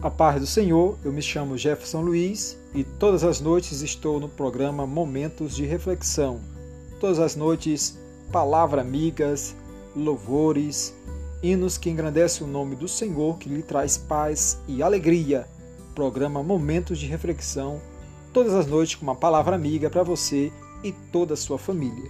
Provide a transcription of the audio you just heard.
A paz do Senhor, eu me chamo Jefferson Luiz e todas as noites estou no programa Momentos de Reflexão. Todas as noites, palavra amigas, louvores, hinos que engrandecem o nome do Senhor, que lhe traz paz e alegria. Programa Momentos de Reflexão, todas as noites com uma palavra amiga para você e toda a sua família.